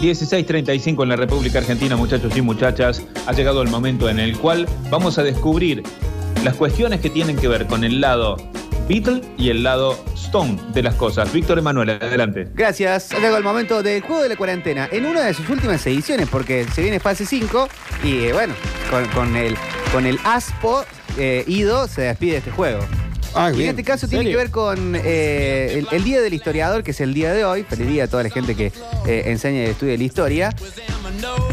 16.35 en la República Argentina, muchachos y muchachas. Ha llegado el momento en el cual vamos a descubrir las cuestiones que tienen que ver con el lado Beatle y el lado Stone de las cosas. Víctor Emanuel, adelante. Gracias. Ha llegado el momento del juego de la cuarentena. En una de sus últimas ediciones, porque se viene fase 5 y eh, bueno, con, el, con el ASPO eh, ido se despide este juego. Ah, Y en bien. este caso tiene que ver con eh, el, el Día del Historiador, que es el día de hoy. Feliz día a toda la gente que eh, enseña y estudia la historia.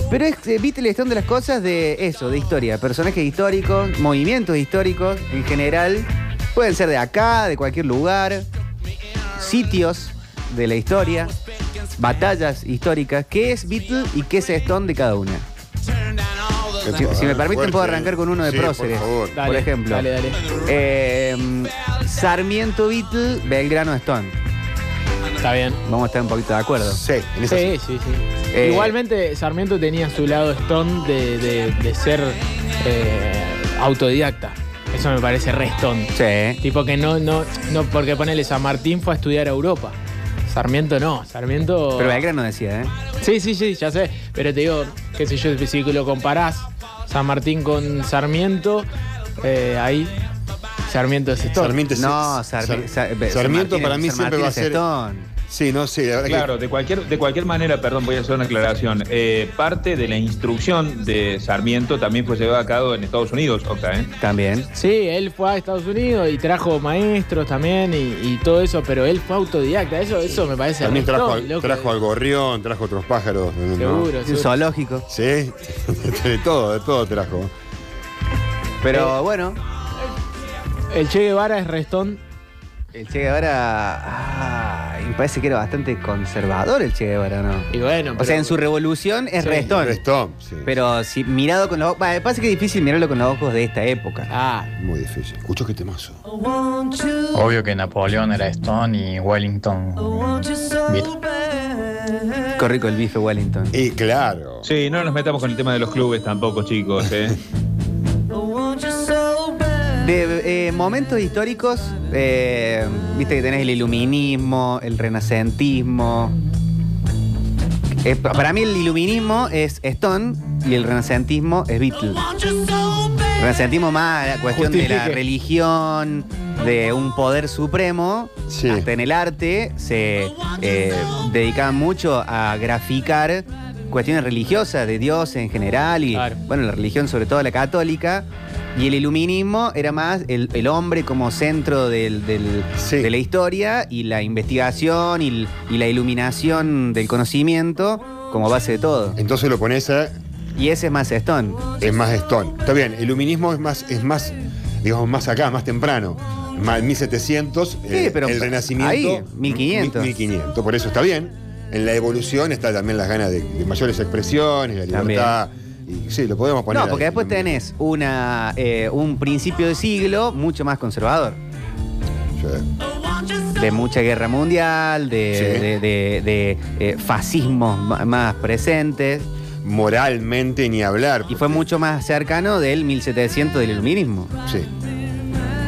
Pero es eh, Beatles están de las cosas de eso, de historia. Personajes históricos, movimientos históricos en general. Pueden ser de acá, de cualquier lugar. Sitios de la historia. Batallas históricas. ¿Qué es Beatle y qué es Stone de cada una? Si, si me permiten, puedo arrancar con uno de Sí, próceres. Por favor. por ejemplo. Dale, dale. Eh, Sarmiento Beatle, Belgrano Stone. Está bien. Vamos a estar un poquito de acuerdo. Sí, en Sí, sí, sí. Eh, Igualmente, Sarmiento tenía su lado Stone de, de- de ser eh, autodidacta. Eso me parece re Stone. Sí. Tipo que no, no, no, porque ponele San Martín fue a estudiar a Europa. Sarmiento no, Sarmiento. Pero Belgrano decía, ¿eh? Sí, sí, sí, ya sé. Pero te digo, qué sé yo, si lo comparás San Martín con Sarmiento, eh, ahí Sarmiento es Stone. Sarmiento es- No, Sar- Sarmiento para mí San siempre va a ser. es Stone. Sí, no la verdad Claro, de cualquier, de cualquier manera, perdón, voy a hacer una aclaración. Eh, parte de la instrucción de Sarmiento también fue llevada a cabo en Estados Unidos, Octa, ¿eh? También. Sí, él fue a Estados Unidos y trajo maestros también y, y todo eso, pero él fue autodidacta. Eso, eso me parece también trajo, al, loco. trajo al gorrión, trajo otros pájaros. Seguro, Un seguro. zoológico. Sí, de todo, de todo trajo. Pero Eh, bueno, El Che Guevara es Restón. El Che Guevara. ah, me parece que era bastante conservador el Che Guevara, ¿no? Y bueno, O sea, en su revolución es Sí. Restón. Restón, sí. Pero si mirado con los ojos. Me parece que es difícil mirarlo con los ojos de esta época. Ah, Muy difícil. Escucho qué temazo. Obvio que Napoleón era Stone y Wellington. Qué rico el bife Wellington. Y claro. Sí, no nos metamos con el tema de los clubes tampoco, chicos, ¿eh? De eh, momentos históricos, eh, viste que tenés el iluminismo, el renacentismo. Eh, pa- para mí el iluminismo es Stone y el renacentismo es Beatle. El renacentismo más la cuestión de la religión, de un poder supremo, Sí. hasta en el arte se dedicaban mucho a graficar cuestiones religiosas de Dios en general y Claro. bueno, la religión sobre todo la católica. Y el iluminismo era más el, el hombre como centro del- del- Sí. de la historia y la investigación y, l- y la iluminación del conocimiento como base de todo. Entonces lo pones a. Y ese es más Stone. Es más Stone. Está bien, el iluminismo es más, es más, digamos, más acá, más temprano. Más 1700, Sí, pero el renacimiento. ahí, 1500. 1500, por eso está bien. En la evolución está también las ganas de, de mayores expresiones, la También. libertad. Y sí, lo podemos poner. No, porque ahí, después iluminismo. tenés una, eh, un principio de siglo mucho más conservador. Sí. De mucha guerra mundial, de, Sí. de, de- de, eh, fascismos más presentes. Moralmente ni hablar. Y fue mucho más cercano del 1700 del iluminismo. Sí.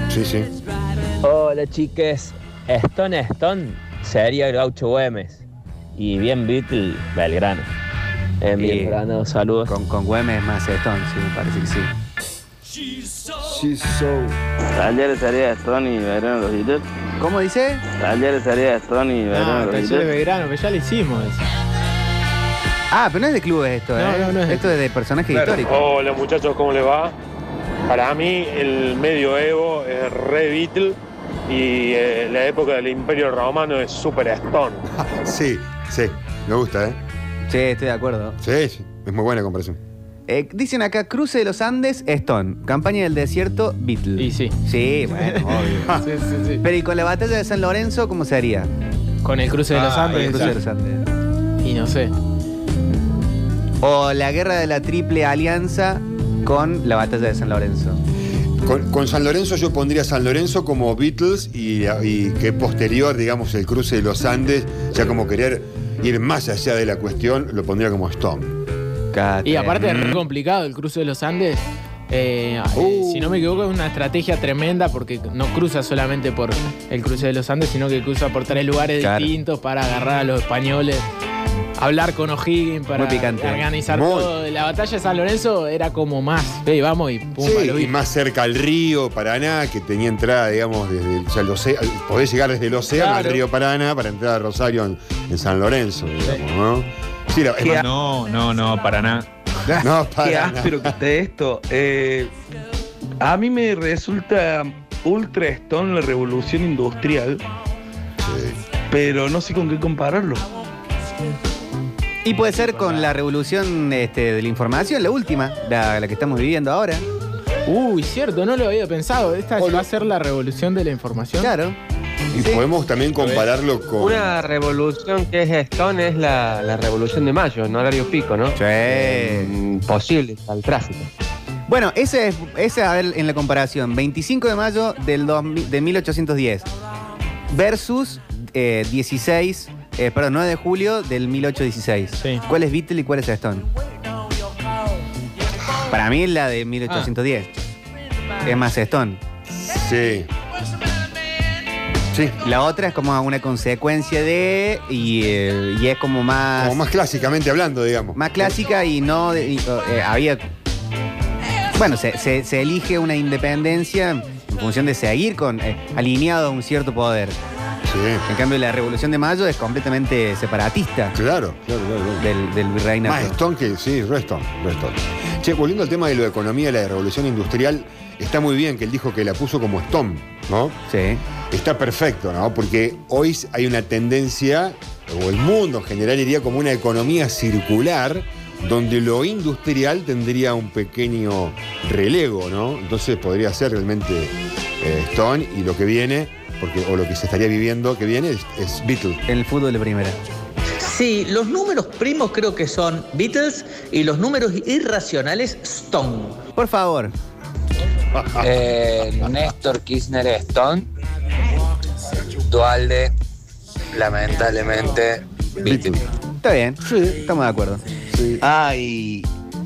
Sí, sí. Hola chiques, Stone Stone sería el gaucho Güemes y bien Beatle Belgrano. En Y- Belgrano, saludos. Con, con Güemes más Stone, sí, me parece que sí. Talleres sería Stone y Belgrano los Beatles. ¿Cómo dice? Talleres sería Stone y Belgrano no, los Talleres de Beatles. Belgrano, pero ya lo hicimos. eso. Ah, pero no es de clubes esto, No, ¿eh? no, no es esto es de personajes Claro. históricos. Hola muchachos, ¿cómo les va? Para mí el medioevo es re Beatle y eh, la época del Imperio Romano es Super Stone. Sí, sí. Me gusta, ¿eh? Sí, estoy de acuerdo. Sí, sí. Es muy buena comparación. Eh, dicen acá, Cruce de los Andes, Stone. Campaña del desierto, Beatle. Y sí. Sí, bueno, obvio. Sí, sí, sí. Pero ¿y con la batalla de San Lorenzo cómo se haría? Con el cruce de los Ah, Andes. El cruce de los Andes. Y no sé. O la guerra de la Triple Alianza con la batalla de San Lorenzo. Con, con San Lorenzo yo pondría San Lorenzo como Beatles y, y que posterior, digamos, el cruce de los Andes, ya como querer ir más allá de la cuestión, lo pondría como Stone. Y aparte es re complicado el cruce de los Andes. Eh, Uh. eh, si no me equivoco, es una estrategia tremenda porque no cruza solamente por el cruce de los Andes, sino que cruza por tres lugares Claro. distintos para agarrar a los españoles. Hablar con O'Higgins para Muy picante. organizar Muy. todo. La batalla de San Lorenzo era como más, ve, vamos y pum, Sí, y más cerca al río, Paraná, que tenía entrada, digamos, desde el, o sea, el océano, podés llegar desde el océano Claro. al río Paraná para entrar a Rosario en, en San Lorenzo, digamos, ¿no? Sí, la- es No, más- no, no, no, para nada. no, Qué Paraná. áspero que esté esto. Eh, a mí me resulta ultra stone la revolución industrial, Sí. pero no sé con qué compararlo. Y puede ser con la revolución este, de la información, la última, la, la que estamos viviendo ahora. Uy, cierto, no lo había pensado. Esta va a ser la revolución de la información. Claro. Y Sí. podemos también compararlo con. Una revolución que es Stone es la, la revolución de mayo, en horario pico, ¿no? Sí. Mm, Posible al tráfico. Bueno, ese es, ese, a ver, en la comparación, 25 de mayo del 2000 de 1810 versus eh, 16, eh, perdón, 9 de julio del 1816. Sí. ¿Cuál es Beatle y cuál es Stone? Para mí es la de 1810. Es más Stone. Sí. Sí. La otra es como una consecuencia de y, eh, y es como más, Como más clásicamente hablando, digamos. más clásica y no de- y, eh, había bueno se, se- se elige una independencia en función de seguir con eh, alineado a un cierto poder Sí. En cambio la revolución de mayo es completamente separatista Claro, claro, claro. claro. del, del virreinato Más Stone que, sí, re Stone, re Stone. Che, volviendo al tema de lo de economía, la revolución industrial, está muy bien que él dijo que la puso como Stone, ¿no? sí Está perfecto, ¿no? Porque hoy hay una tendencia, o el mundo en general iría como una economía circular, donde lo industrial tendría un pequeño relevo, ¿no? Entonces podría ser realmente eh, Stone y lo que viene, porque, o lo que se estaría viviendo que viene es, es Beatles. en el fútbol de primera Sí, los números primos creo que son Beatles y los números irracionales Stone. por favor Eh, Néstor Kirchner Stone. Dualde, lamentablemente, Beatle. está bien estamos de acuerdo Ah, y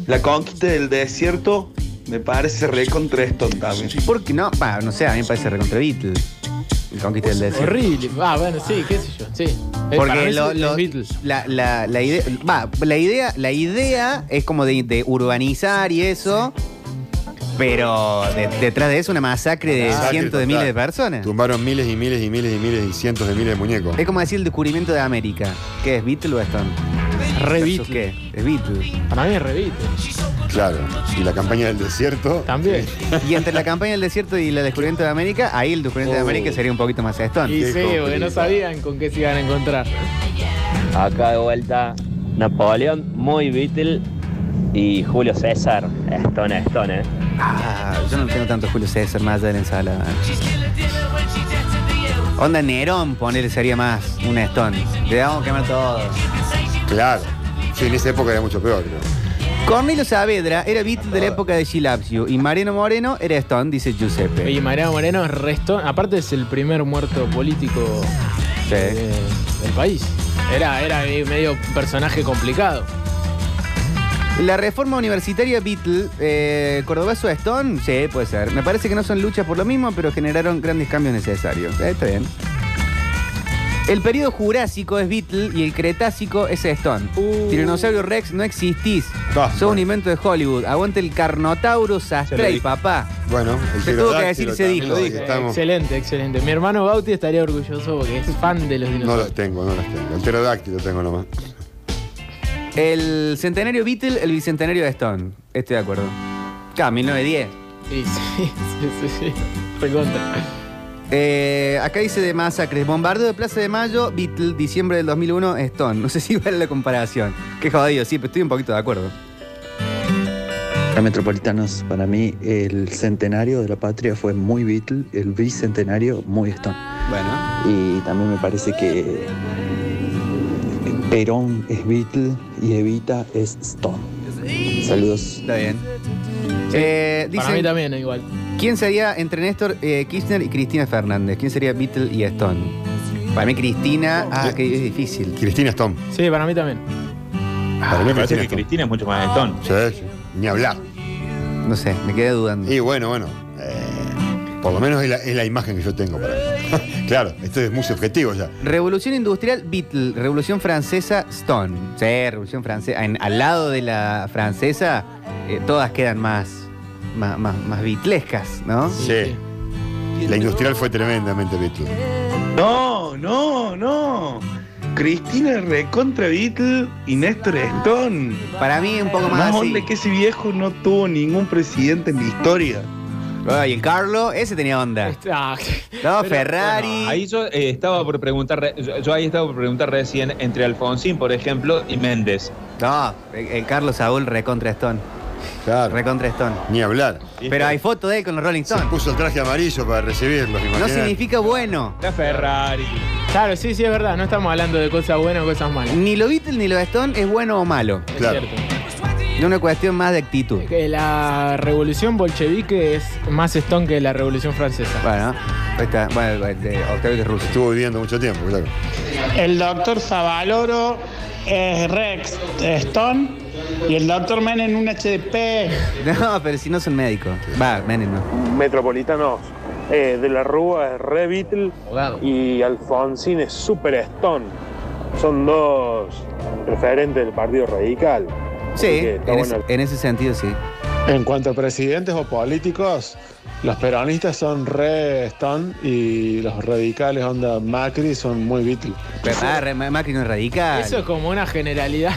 la conquista del desierto me parece re contra Stone también. porque no bah, no sé a mí me parece recontra Beatle el conquista del desierto Horrible. Ah, bueno, sí, qué sé yo. Sí. Para Porque lo- lo- Beatles. la, la- la idea, va, la idea, la idea es como de, de urbanizar y eso, pero de- detrás de eso una masacre de Masacre cientos de total. miles de personas. Tumbaron miles y miles y miles y miles y cientos de miles de muñecos. Es como decir el descubrimiento de América. ¿Qué es Beatle o Stone? Re ¿Versus Beatle. qué? Es Beatle. Para mí es re Beatles. Claro. Y la campaña del desierto. También. Y entre la campaña del desierto y el descubrimiento de América, ahí el descubrimiento de Oh. América sería un poquito más Stone. Y Qué sí, porque no complicado. sabían con qué se iban a encontrar. Acá de vuelta, Napoleón, muy Beatle y Julio César, Stone, Stone, ¿eh? Ah, yo no tengo tanto Julio César más allá de la ensalada. Onda Nerón, ponerle sería más una Stone. Le damos a quemar todo. Claro. Sí, en esa época era mucho peor, creo. Cornelio Saavedra era Beatle de la época de You y Mariano Moreno era Stone, dice Giuseppe. Y Mariano Moreno es re Stone. Aparte es el primer muerto político Sí. eh, del país. Era, era medio personaje complicado. La reforma universitaria Beatle, eh, Cordobazo Stone, sí, puede ser. Me parece que no son luchas por lo mismo, pero generaron grandes cambios necesarios. Eh, está bien. El periodo jurásico es Beatle y el cretácico es Stone. Tiranosaurio Rex, no existís. Ah, Sos bueno. un invento de Hollywood. Aguante el Carnotaurus Astrey, dije. papá. Bueno, el Se tuvo que decir, se dijo. estamos. Excelente, excelente. Mi hermano Bauti estaría orgulloso porque es fan de los No dinosaurios. las tengo, no las tengo. El pterodáctilo tengo nomás. El centenario Beatle, el bicentenario de Stone. Estoy de acuerdo. Claro, 1910. Sí, sí, sí, sí, sí. Recontra. Eh, acá dice de masacres. Bombardeo de Plaza de Mayo, Beatle, diciembre del 2001, Stone. No sé si vale la comparación. Qué jodido, sí, pero estoy un poquito de acuerdo. Para Metropolitanos, para mí el centenario de la patria fue muy Beatle, el bicentenario muy Stone. Bueno. Y también me parece que Perón es Beatle y Evita es Stone. Saludos. Está bien. Eh, Para mí también igual. ¿Quién sería entre Néstor eh, Kirchner y Cristina Fernández? ¿Quién sería Beatle y Stone? Para mí Cristina, ah, que es difícil. Cristina Stone. Sí, para mí también. Para mí Me parece Cristina que. Cristina es mucho más Stone. Sí, sí. Ni hablar. No sé, me quedé dudando. Y bueno, bueno. eh, por lo menos es la, es la imagen que yo tengo para mí. claro, esto es muy subjetivo ya. Revolución industrial, Beatle. Revolución francesa, Stone. Sí, Revolución francesa. En- al lado de la francesa, eh, todas quedan más, más, más, más beatlescas, ¿no? Sí. La industrial fue tremendamente Beatle. No, no, no. Cristina recontra Beatle y Néstor Stone. Para mí un poco más Más así. onda que ese viejo no tuvo ningún presidente en la historia. Ay, el Carlo, ese tenía onda. Ah, No, Pero, Ferrari. bueno, ahí yo eh, estaba por preguntar, re- yo, yo ahí estaba por preguntar recién entre Alfonsín, por ejemplo, y Méndez. No, el, el Carlos Saúl recontra Stone. Claro. Recontra Stone. Ni hablar. Pero hay foto de él con los Rolling Se Stones. puso el traje amarillo para recibirlos, No significa bueno. La Ferrari. Claro, sí, sí, es verdad. No estamos hablando de cosas buenas o cosas malas. Ni lo Beatles ni lo Stone es bueno o malo. Es Claro. cierto. Es una cuestión más de actitud. Que la revolución bolchevique es más Stone que la revolución francesa. Bueno, ahí está. Bueno, el de Octavio de Russo. Estuvo viviendo mucho tiempo, claro. El doctor Zavaloro es Rex Stone y el doctor Menem un HDP. No, pero si no son médicos. Va, Menem no. Metropolitanos eh, de la Rúa es Re Beatle y Alfonsín es Super Stone. Son dos referentes del Partido Radical. Sí, en, bueno. ese, en ese sentido sí. En cuanto a presidentes o políticos, los peronistas son Re Stone y los radicales, onda Macri, son muy Beatle. Pero, ah, re- Macri no es radical. Eso es como una generalidad.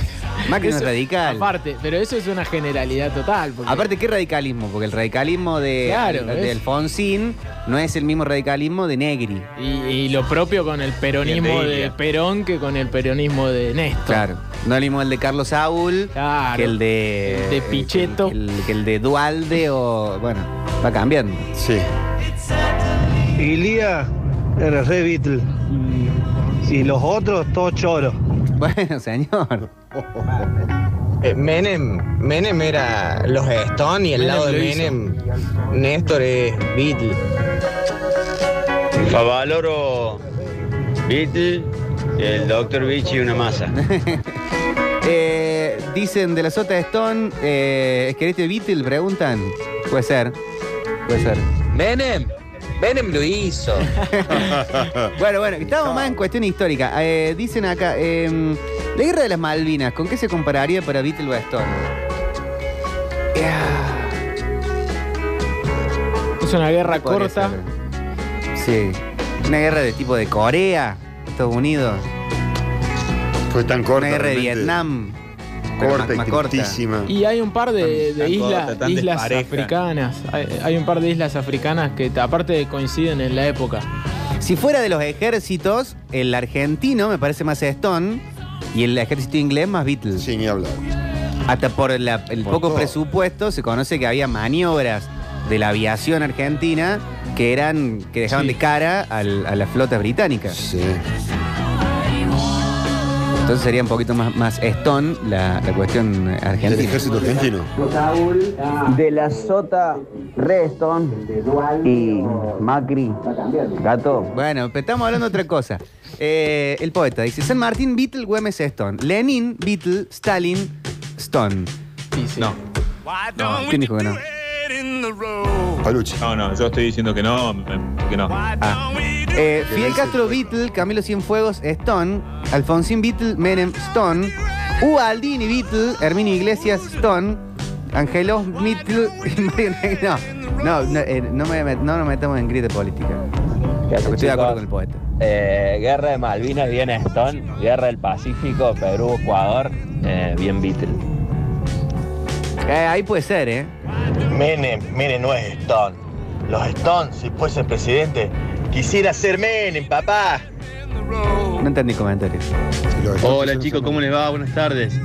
Macri no es radical. Aparte, pero eso es una generalidad total. porque- Aparte, ¿qué radicalismo? Porque el radicalismo de, Claro, de es- Alfonsín no es el mismo radicalismo de Negri. Y, y lo propio con el peronismo de de, Ilia. Perón que con el peronismo de Néstor. Claro. No es el mismo el de Carlos Saúl Claro. que el de. El de Pichetto. Que el, que el de Dualde o. Bueno, va cambiando. Sí. Ilía era re Beatle. Y los otros, todos choros. Bueno, señor. Eh, Menem, Menem era los Stone y al Menem lado de lo hizo. Menem, Néstor es Beatle. Favaloro Beatle, el Dr. Vichy una masa. Eh, dicen de la Sota de Stone, eh, ¿es que este Beatle? Preguntan. Puede ser. Puede ser. Menem, Menem lo hizo. Bueno, bueno, estamos más en cuestión histórica. Eh, dicen acá, eh, la guerra de las Malvinas, ¿con qué se compararía para Beatle o Stone? Es una guerra Podría corta. ser. Sí. Una guerra de tipo de Corea, Estados Unidos. Fue tan corta. Una guerra de realmente, Vietnam. Corta más- y más corta. Y hay un par de, islas, corta, tan islas despareja. africanas. Hay, hay un par de islas africanas que aparte coinciden en la época. Si fuera de los ejércitos, el argentino me parece más Stone y el ejército inglés más Beatles. Sí, ni hablar. Hasta por la- el Por poco todo. presupuesto se conoce que había maniobras de la aviación argentina que eran que dejaban Sí. de cara al- a la flota británica. Sí. Entonces sería un poquito más, más Stone la, la cuestión Del argentina. ejército argentino. De la Sota, Redstone y Macri, gato. Bueno, pero estamos hablando de otra cosa. Eh, el poeta dice: San Martín, Beatle, Güemes, Stone. Lenin, Beatle, Stalin, Stone. Sí, sí. No, ¿Quién dijo que no? Paluchi. no, no, yo estoy diciendo que no, que no. Ah. Eh, Fidel Castro, Beatle, Camilo Cienfuegos, Stone, Alfonsín Beatle, Menem, Stone, Ubaldini, Beatle, Herminio Iglesias, Stone, Angelo Beatle. No, no, no, eh, no, me, no nos metamos en grita política. ¿Qué hace, Porque estoy de acuerdo con el poeta. Eh, Guerra de Malvinas, bien Stone. Guerra del Pacífico, Perú, Ecuador, eh, bien Beatle. Eh, ahí puede ser, ¿eh? Menem, Menem no es Stone. Los Stones, si fuese presidente, quisiera ser Menem, papá. No entendí comentarios. Hola chicos, ¿cómo les va? Buenas tardes.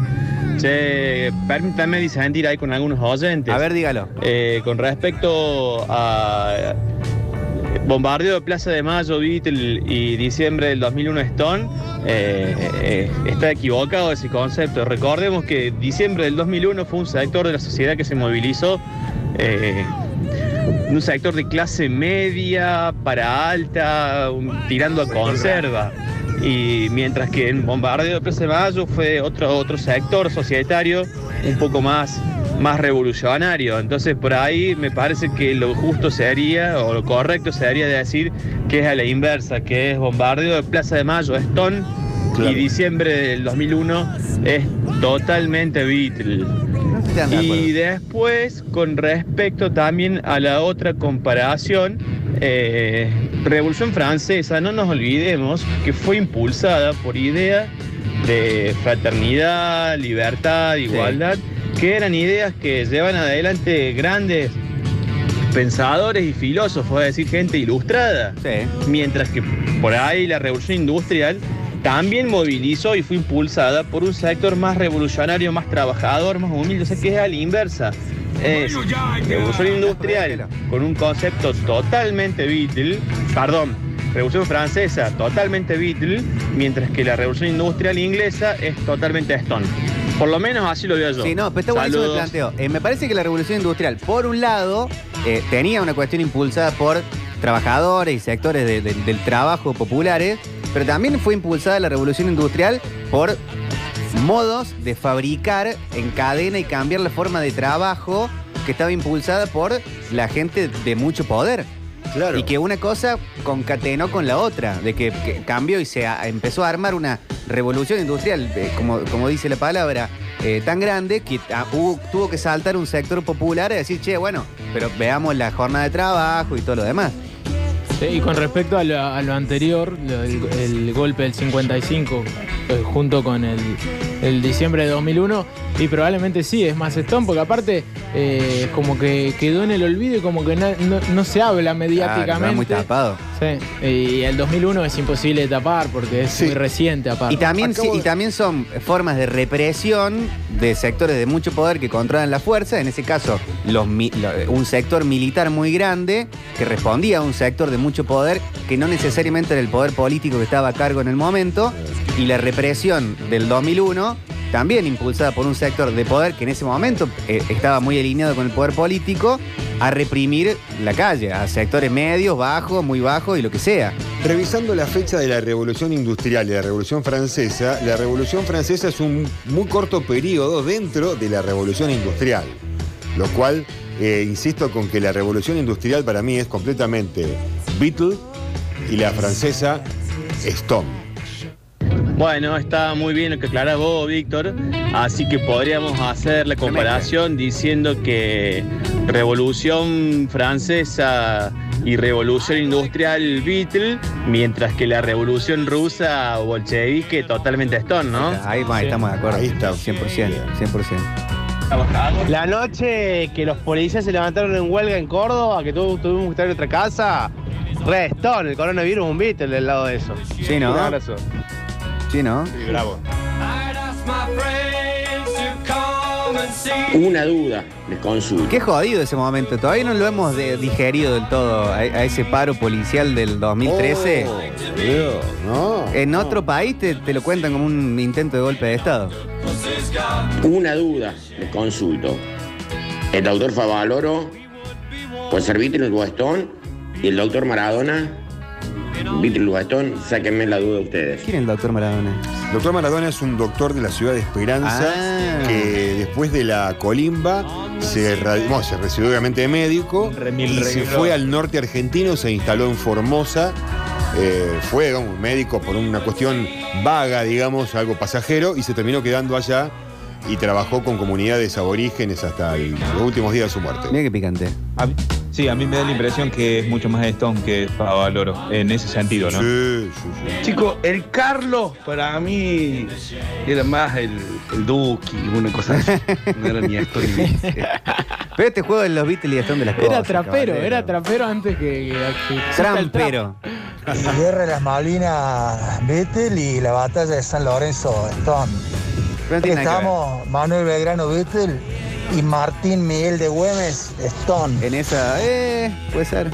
Che, permítanme disentir ahí con algunos oyentes. A ver, dígalo. Eh, con respecto a bombardeo de Plaza de Mayo, Beatle y diciembre del 2001 Stone, eh, eh, está equivocado ese concepto. Recordemos que diciembre del 2001 fue un sector de la sociedad que se movilizó, eh, un sector de clase media para alta, un- tirando a conserva. Y mientras que en bombardeo de Plaza de Mayo fue otro, otro sector societario un poco más más revolucionario. Entonces por ahí me parece que lo justo sería, o lo correcto sería decir que es a la inversa, que es bombardeo de Plaza de Mayo, Stone, y diciembre del 2001 es totalmente Beatle. De Y después, con respecto también a la otra comparación, eh, Revolución Francesa, no nos olvidemos que fue impulsada por ideas de fraternidad, libertad, igualdad, que eran ideas que llevan adelante grandes pensadores y filósofos, es decir, gente ilustrada. Mientras que por ahí la revolución industrial también movilizó y fue impulsada por un sector más revolucionario, más trabajador, más humilde, o sea que es a la inversa. Es revolución industrial con un concepto totalmente Beatle, perdón, revolución francesa totalmente Beatle, mientras que la revolución industrial inglesa es totalmente Stone. Por lo menos así lo veo yo. Sí, no, pero está buenísimo el planteo. Eh, me parece que la revolución industrial, por un lado, eh, tenía una cuestión impulsada por trabajadores y sectores de- de- del trabajo populares, pero también fue impulsada la revolución industrial por modos de fabricar en cadena y cambiar la forma de trabajo que estaba impulsada por la gente de mucho poder. Y que una cosa concatenó con la otra, de que, que cambió y se a- empezó a armar una revolución industrial, eh, como, como dice la palabra, eh, tan grande que ah, hubo- tuvo que saltar un sector popular y decir, che, bueno, pero veamos la jornada de trabajo y todo lo demás. Y con respecto a lo, a lo anterior, lo- el, el golpe del 55, eh, junto con el, el diciembre de 2001, y probablemente sí, es más Stone, porque aparte eh, como que quedó en el olvido y como que no, no se habla mediáticamente. Claro, muy tapado. Sí, y el 2001 es imposible de tapar porque es muy reciente aparte. Y también, Acabo y de- también son formas de represión de sectores de mucho poder que controlan la fuerza, en ese caso los mi- lo- un sector militar muy grande que respondía a un sector de mucho poder que no necesariamente era el poder político que estaba a cargo en el momento, y la represión del 2001 también impulsada por un sector de poder que en ese momento eh, estaba muy alineado con el poder político, a reprimir la calle, a sectores medios, bajos, muy bajos y lo que sea. Revisando la fecha de la Revolución Industrial y la Revolución Francesa, la Revolución Francesa es un muy corto periodo dentro de la Revolución Industrial. Lo cual, eh, insisto con que la Revolución Industrial para mí es completamente Beatle y la francesa Stone. Bueno, está muy bien lo que aclarás vos, Víctor. Así que podríamos hacer la comparación diciendo que Revolución Francesa y Revolución Industrial Beatle, mientras que la Revolución Rusa bolchevique totalmente Stone, ¿no? Ahí, va, estamos de acuerdo. Ahí está, 100%, 100%. La noche que los policías se levantaron en huelga en Córdoba, que tu- tuvimos que estar en otra casa, Red Stone, el coronavirus, un Beatle del lado de eso. Sí, ¿no? Un abrazo. Sí, ¿no? bravo. Una duda, les consulto. Qué jodido ese momento. Todavía no lo hemos de- digerido del todo a, a ese paro policial del 2013. no. En otro país te, te lo cuentan como un intento de golpe de Estado. Una duda, les consulto. El doctor Favaloro puede ser Beatle o Stone y el doctor Maradona, Stone, sáquenme la duda ustedes. ¿Quién es el doctor Maradona? Doctor Maradona es un doctor de la ciudad de Esperanza Ah. que después de la colimba se, ra- bueno, se recibió obviamente de médico y se fue al norte argentino, se instaló en Formosa. eh, fue digamos, un médico por una cuestión vaga, digamos, algo pasajero, y se terminó quedando allá y trabajó con comunidades aborígenes hasta el- los últimos días de su muerte. Mira qué picante. A mí- sí, a mí me da la impresión que es mucho más Stone que Favaloro, en ese sentido, ¿no? Sí, Chicos, el Carlos para mí era más el, el Duki, una cosa así. No era ni esto ni. Pero este juego de los Beatles y Stone de las cosas. Era trapero, caballero. era trapero antes que, que- que exista el trap. Trampero. Guerra de las Malvinas Beatle y la batalla de San Lorenzo Stone. Estamos Manuel Belgrano Beatle y Martín Miguel de Güemes Stone. En esa, eh, puede ser.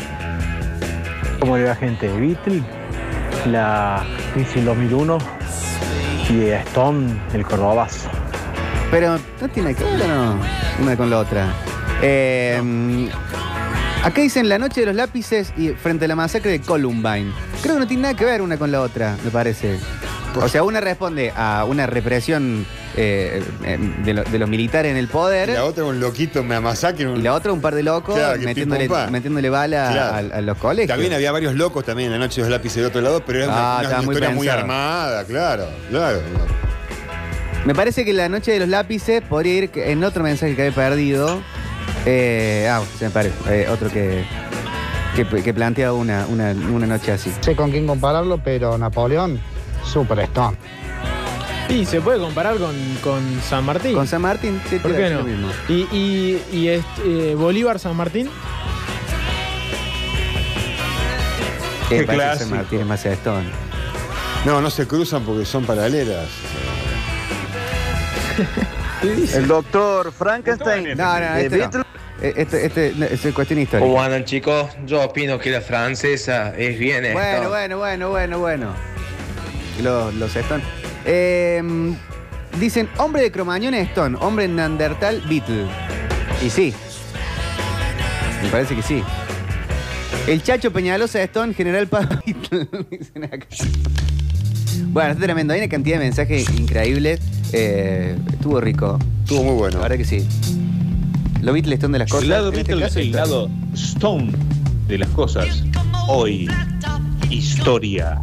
¿Cómo le va gente? Beatle, la crisis del 2001 y Stone, el Cordobazo. Pero no tiene que ver, no, una con la otra. Eh, Acá dicen la noche de los lápices y frente a la masacre de Columbine. Creo que no tiene nada que ver una con la otra, me parece. O sea, una responde a una represión eh, de, lo- de los militares en el poder. Y la otra un loquito me amasacre. Y la otra un par de locos Claro, que metiéndole, pim, pum, pa. metiéndole bala Claro. a, a los colegios. También había varios locos también en la noche de los lápices de otro lado, pero era Ah, una, una estaba muy historia muy pensado. armada, claro, claro. Me parece que la noche de los lápices podría ir en otro mensaje que había perdido. Eh, ah, se me parece. eh, otro que, que, que plantea una, una, una noche así. No sé con quién compararlo, pero Napoleón, super Stone. Y se puede comparar con, con San Martín. Con San Martín, sí, ¿Por qué decir no? lo mismo. ¿Y, y, y este, eh, Bolívar San Martín? Qué que San. Martín es más Stone. No, no se cruzan porque son paralelas. El doctor Frankenstein. No, no, ¿De este no. Eh, Este, este no, es cuestión histórica. ¿Cómo andan chicos? Yo opino que la francesa es bien Bueno, bueno, bueno, bueno, bueno. Los, los Stone. Eh, dicen, hombre de Cromañón es Stone, hombre Neandertal Beatle. Y sí. Me parece que sí. El Chacho Peñalosa es Stone, General Paz Beatle. dicen acá. Bueno, está tremendo. Hay una cantidad de mensajes increíbles. Eh, estuvo rico. Estuvo muy bueno. La verdad que sí. Los Beatles Stone de las cosas. El lado este caso, el lado Stone de las cosas. Hoy, historia.